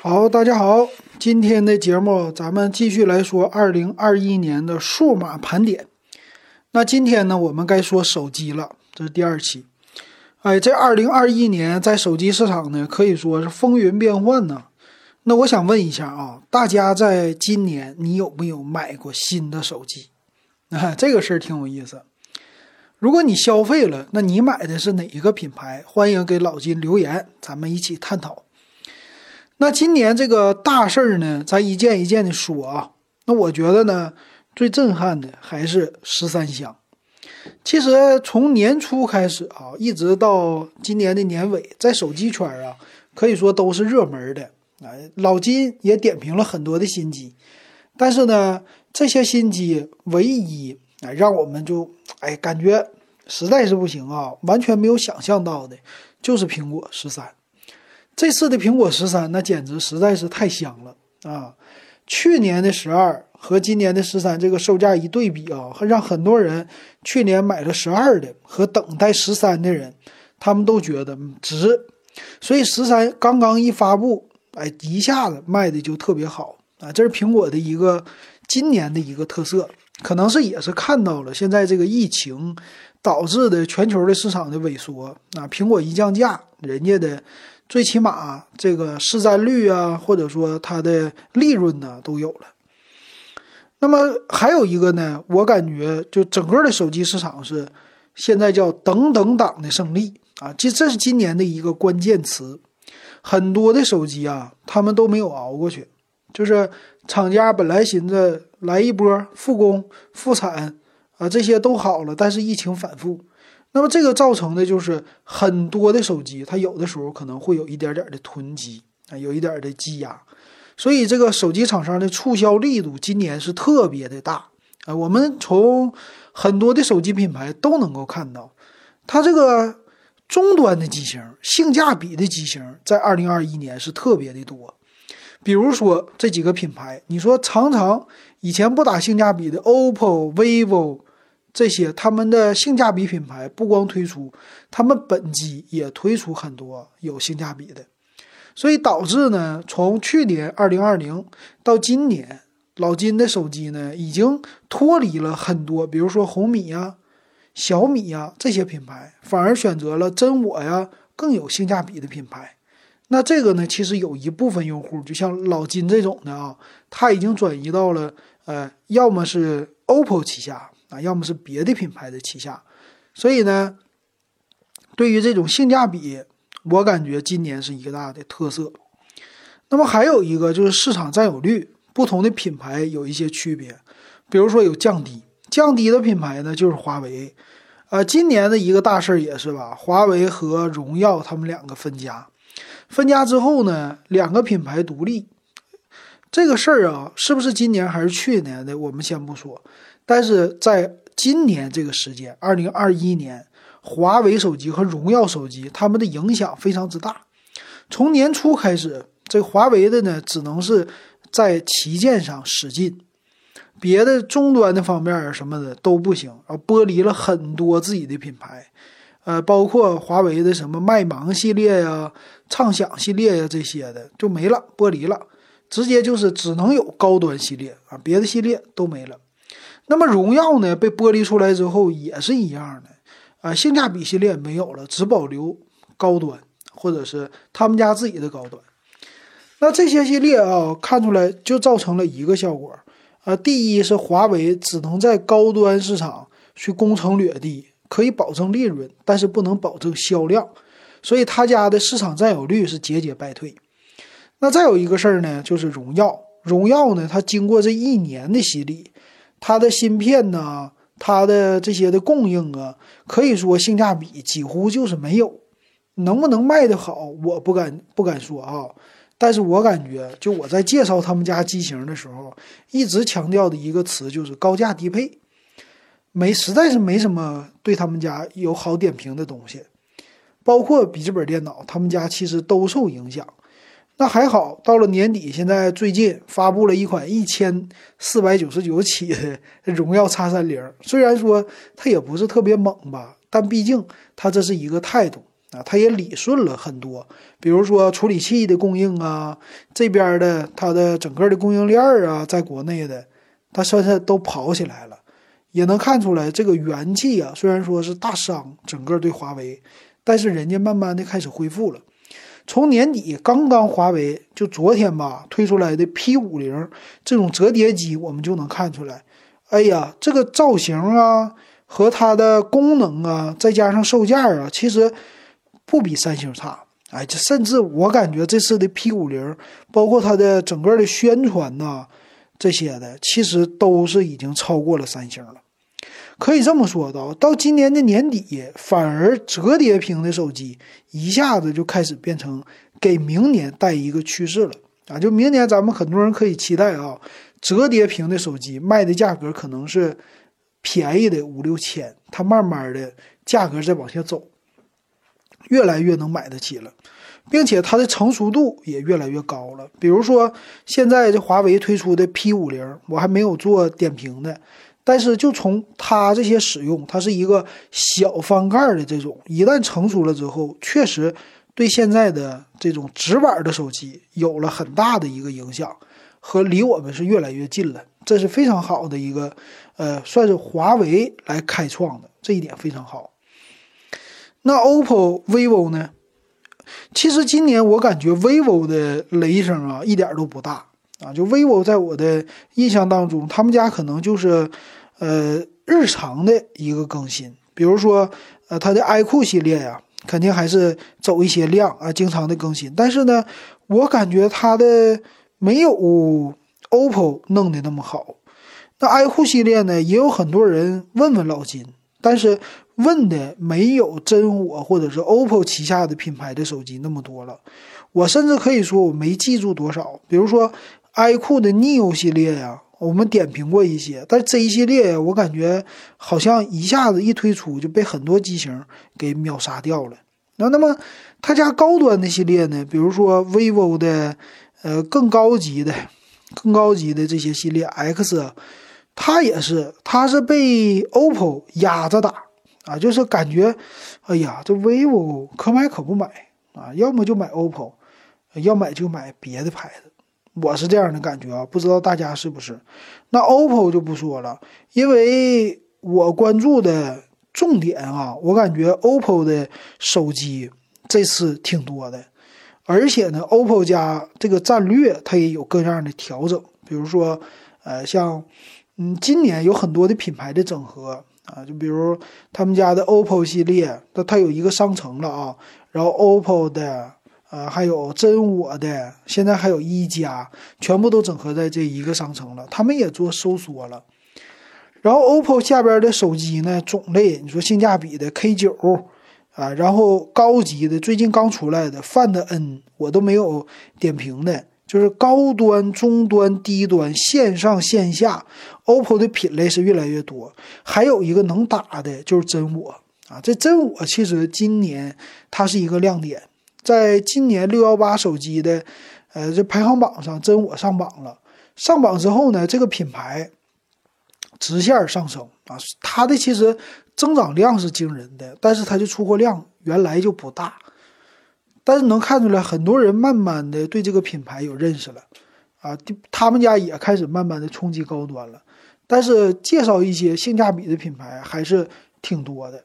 好，大家好，今天的节目咱们继续来说二零二一年的数码盘点。那今天呢，我们该说手机了，这是第二期。哎，这二零二一年在手机市场呢，可以说是风云变幻呢。那我想问一下啊，大家在今年你有没有买过新的手机？啊，这个事儿挺有意思。如果你消费了，那你买的是哪一个品牌？欢迎给老金留言，咱们一起探讨。那今年这个大事儿呢，咱一件一件的说啊。那我觉得呢，最震撼的还是十三香。其实从年初开始啊，一直到今年的年尾，在手机圈啊，可以说都是热门的。哎，老金也点评了很多的新机，但是呢，这些新机唯一哎让我们就哎感觉实在是不行啊，完全没有想象到的，就是苹果十三。这次的苹果十三，那简直实在是太香了啊！去年的十二和今年的十三，这个售价一对比啊，让很多人去年买了十二的和等待十三的人，他们都觉得值。所以十三刚刚一发布，哎，一下子卖的就特别好啊！这是苹果的一个今年的一个特色，可能是也是看到了现在这个疫情导致的全球的市场的萎缩啊，苹果一降价，人家的。最起码这个市占率啊，或者说它的利润呢，都有了。那么还有一个呢，我感觉就整个的手机市场是现在叫等等党的胜利啊，这这是今年的一个关键词。很多的手机啊，他们都没有熬过去，就是厂家本来寻思来一波复工复产啊，这些都好了，但是疫情反复。那么这个造成的就是很多的手机，它有的时候可能会有一点点的囤积啊，有一点的积压，所以这个手机厂商的促销力度今年是特别的大啊。我们从很多的手机品牌都能够看到，它这个终端的机型、性价比的机型在二零二一年是特别的多。比如说这几个品牌，你说常常以前不打性价比的 OPPO、vivo。这些他们的性价比品牌不光推出，他们本机也推出很多有性价比的，所以导致呢，从去年二零二零到今年，老金的手机呢已经脱离了很多，比如说红米呀、小米呀这些品牌，反而选择了真我呀更有性价比的品牌。那这个呢，其实有一部分用户，就像老金这种的啊，他已经转移到了呃，要么是 OPPO 旗下。啊，要么是别的品牌的旗下，所以呢，对于这种性价比，我感觉今年是一个大的特色。那么还有一个就是市场占有率，不同的品牌有一些区别，比如说有降低，降低的品牌呢就是华为。呃，今年的一个大事儿也是吧，华为和荣耀他们两个分家，分家之后呢，两个品牌独立，这个事儿啊，是不是今年还是去年的，我们先不说。但是在今年这个时间，二零二一年，华为手机和荣耀手机，他们的影响非常之大。从年初开始，这华为的呢，只能是在旗舰上使劲，别的终端的方面啊什么的都不行，然后剥离了很多自己的品牌，呃，包括华为的什么麦芒系列呀、畅享系列呀这些的就没了，剥离了，直接就是只能有高端系列啊，别的系列都没了。那么荣耀呢？被剥离出来之后也是一样的，啊，性价比系列没有了，只保留高端或者是他们家自己的高端。那这些系列啊，看出来就造成了一个效果，啊，第一是华为只能在高端市场去攻城略地，可以保证利润，但是不能保证销量，所以他家的市场占有率是节节败退。那再有一个事儿呢，就是荣耀，荣耀呢，它经过这一年的洗礼。它的芯片呢，它的这些的供应啊，可以说性价比几乎就是没有。能不能卖得好，我不敢不敢说啊。但是我感觉，就我在介绍他们家机型的时候，一直强调的一个词就是高价低配，没实在是没什么对他们家有好点评的东西。包括笔记本电脑，他们家其实都受影响。那还好，到了年底，现在最近发布了一款一千四百九十九起的 荣耀 X 三零。虽然说它也不是特别猛吧，但毕竟它这是一个态度啊，它也理顺了很多，比如说处理器的供应啊，这边的它的整个的供应链啊，在国内的，它现在都跑起来了，也能看出来这个元气啊，虽然说是大伤整个对华为，但是人家慢慢的开始恢复了。从年底刚刚华为就昨天吧推出来的 P 五零这种折叠机，我们就能看出来，哎呀，这个造型啊和它的功能啊，再加上售价啊，其实不比三星差。哎，这甚至我感觉这次的 P 五零，包括它的整个的宣传呐这些的，其实都是已经超过了三星了。可以这么说到，到今年的年底，反而折叠屏的手机一下子就开始变成给明年带一个趋势了啊！就明年咱们很多人可以期待啊，折叠屏的手机卖的价格可能是便宜的五六千，它慢慢的价格在往下走，越来越能买得起了，并且它的成熟度也越来越高了。比如说现在这华为推出的 P 五零，我还没有做点评的。但是就从它这些使用，它是一个小翻盖的这种，一旦成熟了之后，确实对现在的这种直板的手机有了很大的一个影响，和离我们是越来越近了。这是非常好的一个，呃，算是华为来开创的，这一点非常好。那 OPPO、vivo 呢？其实今年我感觉 vivo 的雷声啊，一点都不大啊。就 vivo 在我的印象当中，他们家可能就是。呃，日常的一个更新，比如说，呃，它的 iQOO 系列呀，肯定还是走一些量啊，经常的更新。但是呢，我感觉它的没有 OPPO 弄的那么好。那 iQOO 系列呢，也有很多人问问老金，但是问的没有真我或者是 OPPO 旗下的品牌的手机那么多了。我甚至可以说我没记住多少，比如说 iQOO 的 Neo 系列呀。我们点评过一些，但这一系列我感觉好像一下子一推出就被很多机型给秒杀掉了。那那么他家高端的系列呢？比如说 vivo 的，呃，更高级的、更高级的这些系列 X，它也是，它是被 OPPO 压着打啊，就是感觉，哎呀，这 vivo 可买可不买啊，要么就买 OPPO，要买就买别的牌子。我是这样的感觉啊，不知道大家是不是？那 OPPO 就不说了，因为我关注的重点啊，我感觉 OPPO 的手机这次挺多的，而且呢，OPPO 家这个战略它也有各样的调整，比如说，呃，像，嗯，今年有很多的品牌的整合啊，就比如他们家的 OPPO 系列，它它有一个商城了啊，然后 OPPO 的。呃，还有真我的，现在还有一加，全部都整合在这一个商城了。他们也做收缩了。然后 OPPO 下边的手机呢，种类你说性价比的 K 九啊，然后高级的最近刚出来的 Find N，我都没有点评的，就是高端、中端、低端，线上线下，OPPO 的品类是越来越多。还有一个能打的就是真我啊，这真我其实今年它是一个亮点。在今年六幺八手机的，呃，这排行榜上，真我上榜了。上榜之后呢，这个品牌直线上升啊，它的其实增长量是惊人的，但是它的出货量原来就不大。但是能看出来，很多人慢慢的对这个品牌有认识了啊，他们家也开始慢慢的冲击高端了。但是介绍一些性价比的品牌还是挺多的。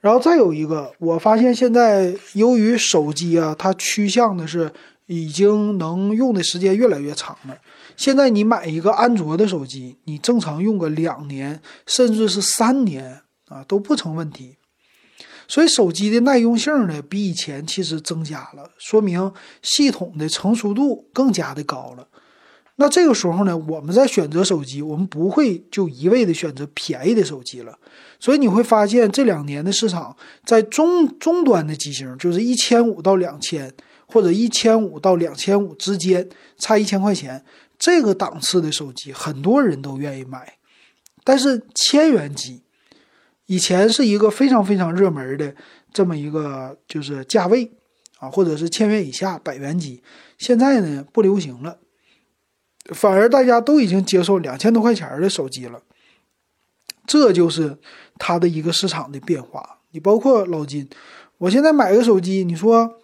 然后再有一个，我发现现在由于手机啊，它趋向的是已经能用的时间越来越长了。现在你买一个安卓的手机，你正常用个两年，甚至是三年啊都不成问题。所以手机的耐用性呢，比以前其实增加了，说明系统的成熟度更加的高了。那这个时候呢，我们在选择手机，我们不会就一味的选择便宜的手机了。所以你会发现，这两年的市场在中中端的机型，就是一千五到两千，或者一千五到两千五之间，差一千块钱，这个档次的手机，很多人都愿意买。但是千元机，以前是一个非常非常热门的这么一个就是价位啊，或者是千元以下百元机，现在呢不流行了，反而大家都已经接受两千多块钱的手机了。这就是它的一个市场的变化。你包括老金，我现在买个手机，你说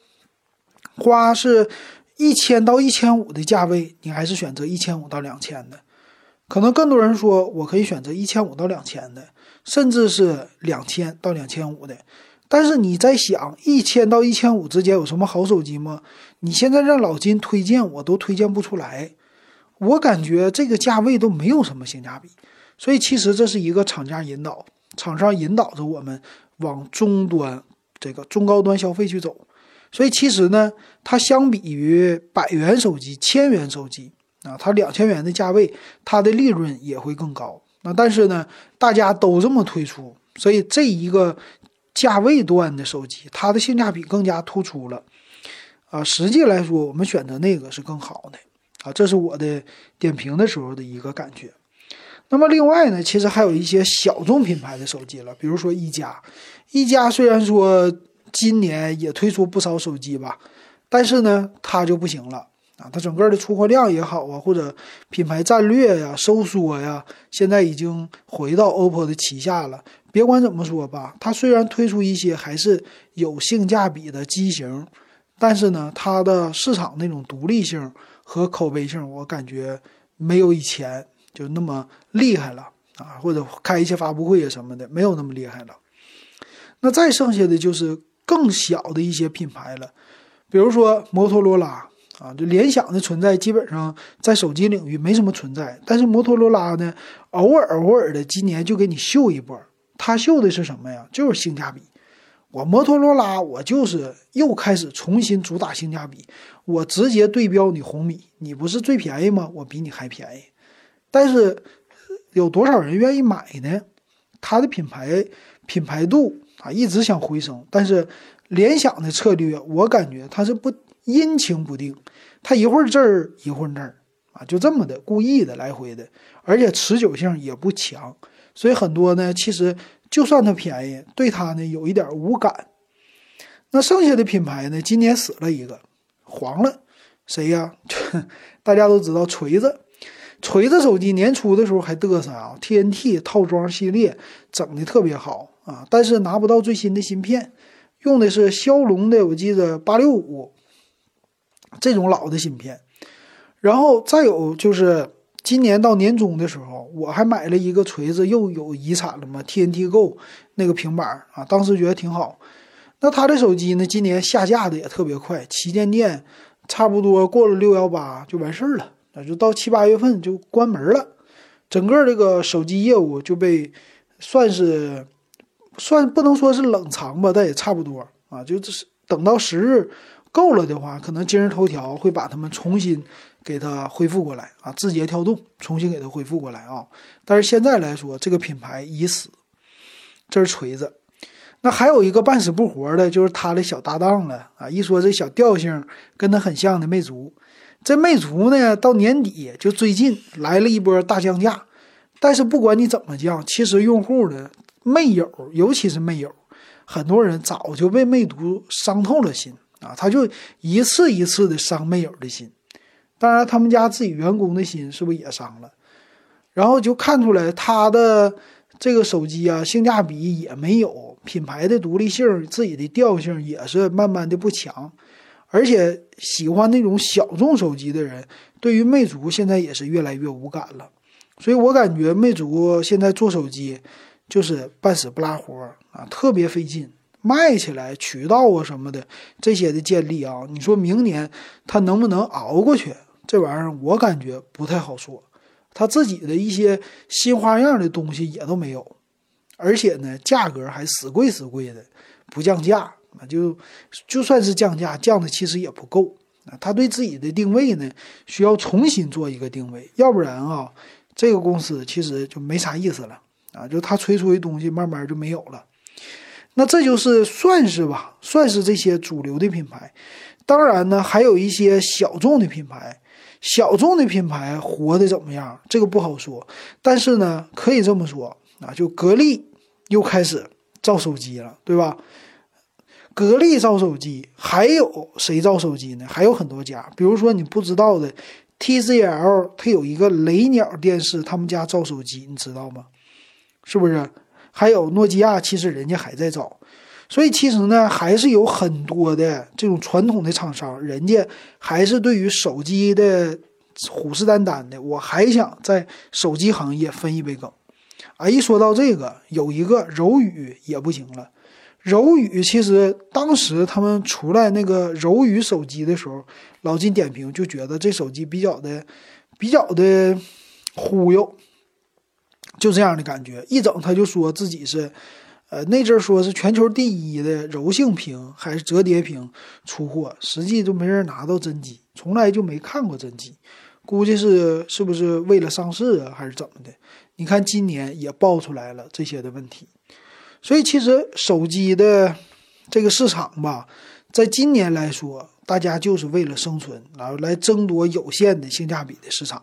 花是一千到一千五的价位，你还是选择一千五到两千的？可能更多人说我可以选择一千五到两千的，甚至是两千到两千五的。但是你在想一千到一千五之间有什么好手机吗？你现在让老金推荐，我都推荐不出来。我感觉这个价位都没有什么性价比，所以其实这是一个厂家引导，厂商引导着我们往中端这个中高端消费去走。所以其实呢，它相比于百元手机、千元手机啊，它两千元的价位，它的利润也会更高。但是呢，大家都这么推出，所以这一个。价位段的手机，它的性价比更加突出了，啊，实际来说，我们选择那个是更好的，啊，这是我的点评的时候的一个感觉。那么另外呢，其实还有一些小众品牌的手机了，比如说一加，一加虽然说今年也推出不少手机吧，但是呢，它就不行了，啊，它整个的出货量也好啊，或者品牌战略呀、收缩呀，现在已经回到 OPPO 的旗下了。别管怎么说吧，它虽然推出一些还是有性价比的机型，但是呢，它的市场那种独立性和口碑性，我感觉没有以前就那么厉害了啊，或者开一些发布会啊什么的，没有那么厉害了。那再剩下的就是更小的一些品牌了，比如说摩托罗拉啊，就联想的存在基本上在手机领域没什么存在，但是摩托罗拉呢，偶尔偶尔的今年就给你秀一波。他秀的是什么呀？就是性价比。我摩托罗拉，我就是又开始重新主打性价比。我直接对标你红米，你不是最便宜吗？我比你还便宜。但是有多少人愿意买呢？它的品牌品牌度啊，一直想回升。但是联想的策略，我感觉它是不阴晴不定，它一会儿这儿一会儿那儿啊，就这么的故意的来回的，而且持久性也不强。所以很多呢，其实就算它便宜，对它呢有一点无感。那剩下的品牌呢，今年死了一个，黄了，谁呀？大家都知道锤子，锤子手机年初的时候还嘚瑟啊，TNT 套装系列整的特别好啊，但是拿不到最新的芯片，用的是骁龙的，我记得八六五这种老的芯片。然后再有就是。今年到年终的时候，我还买了一个锤子，又有遗产了嘛？TNT Go 那个平板啊，当时觉得挺好。那他的手机呢，今年下架的也特别快，旗舰店差不多过了六幺八就完事儿了，那就到七八月份就关门了，整个这个手机业务就被算是算不能说是冷藏吧，但也差不多啊，就是等到十日够了的话，可能今日头条会把他们重新。给它恢复过来啊！字节跳动重新给它恢复过来啊！但是现在来说，这个品牌已死。这是锤子，那还有一个半死不活的，就是它的小搭档了啊！一说这小调性跟它很像的魅族，这魅族呢，到年底就最近来了一波大降价。但是不管你怎么降，其实用户的魅友，尤其是魅友，很多人早就被魅族伤透了心啊！他就一次一次的伤魅友的心。当然，他们家自己员工的心是不是也伤了？然后就看出来他的这个手机啊，性价比也没有，品牌的独立性、自己的调性也是慢慢的不强。而且喜欢那种小众手机的人，对于魅族现在也是越来越无感了。所以我感觉魅族现在做手机就是半死不拉活啊，特别费劲，卖起来渠道啊什么的这些的建立啊，你说明年他能不能熬过去？这玩意儿我感觉不太好说，他自己的一些新花样的东西也都没有，而且呢，价格还死贵死贵的，不降价就就算是降价，降的其实也不够啊。他对自己的定位呢，需要重新做一个定位，要不然啊，这个公司其实就没啥意思了啊。就他推出的东西慢慢就没有了，那这就是算是吧，算是这些主流的品牌。当然呢，还有一些小众的品牌。小众的品牌活得怎么样？这个不好说，但是呢，可以这么说啊，就格力又开始造手机了，对吧？格力造手机，还有谁造手机呢？还有很多家，比如说你不知道的，TCL 它有一个雷鸟电视，他们家造手机，你知道吗？是不是？还有诺基亚，其实人家还在造，所以其实呢，还是有很多的这种传统的厂商，人家还是对于手机的虎视眈眈的。我还想在手机行业分一杯羹。啊，一说到这个，有一个柔宇也不行了。柔宇其实当时他们出来那个柔宇手机的时候，老金点评就觉得这手机比较的、比较的忽悠，就这样的感觉。一整他就说自己是，呃，那阵说是全球第一的柔性屏还是折叠屏出货，实际就没人拿到真机，从来就没看过真机，估计是是不是为了上市啊，还是怎么的？你看今年也爆出来了这些的问题，所以其实手机的这个市场吧，在今年来说，大家就是为了生存，然后来争夺有限的性价比的市场，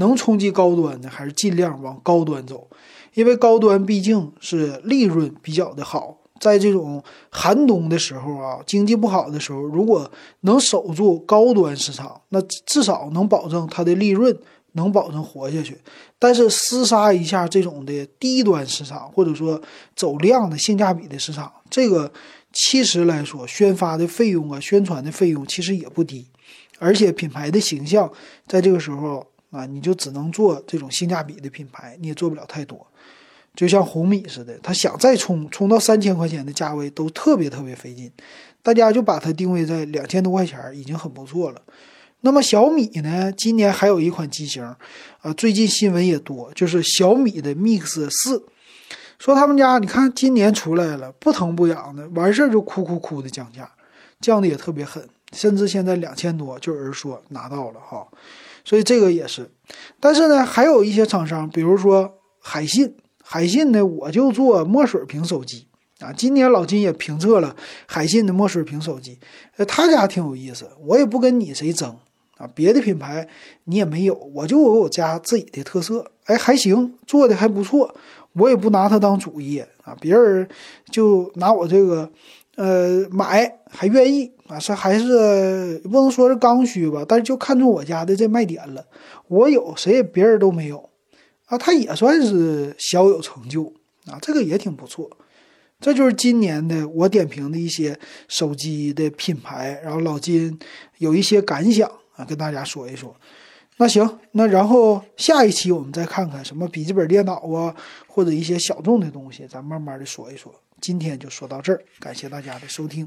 能冲击高端的还是尽量往高端走，因为高端毕竟是利润比较的好，在这种寒冬的时候啊，经济不好的时候，如果能守住高端市场，那至少能保证它的利润。能保证活下去，但是厮杀一下这种的低端市场，或者说走量的性价比的市场，这个其实来说，宣发的费用啊，宣传的费用其实也不低，而且品牌的形象在这个时候啊，你就只能做这种性价比的品牌，你也做不了太多。就像红米似的，他想再冲冲到三千块钱的价位都特别特别费劲，大家就把它定位在两千多块钱已经很不错了。那么小米呢？今年还有一款机型，啊，最近新闻也多，就是小米的 Mix 四，说他们家你看今年出来了，不疼不痒的，完事儿就哭哭哭的降价，降的也特别狠，甚至现在两千多就有人说拿到了哈，所以这个也是。但是呢，还有一些厂商，比如说海信，海信呢，我就做墨水屏手机啊，今年老金也评测了海信的墨水屏手机，呃，他家挺有意思，我也不跟你谁争。啊，别的品牌你也没有，我就有我家自己的特色，哎，还行，做的还不错，我也不拿它当主业啊，别人就拿我这个，呃，买还愿意啊，是还是不能说是刚需吧，但是就看中我家的这卖点了，我有谁也别人都没有，啊，他也算是小有成就啊，这个也挺不错，这就是今年的我点评的一些手机的品牌，然后老金有一些感想啊。跟大家说一说，那行，那然后下一期我们再看看什么笔记本电脑啊，或者一些小众的东西，咱慢慢的说一说。今天就说到这儿，感谢大家的收听。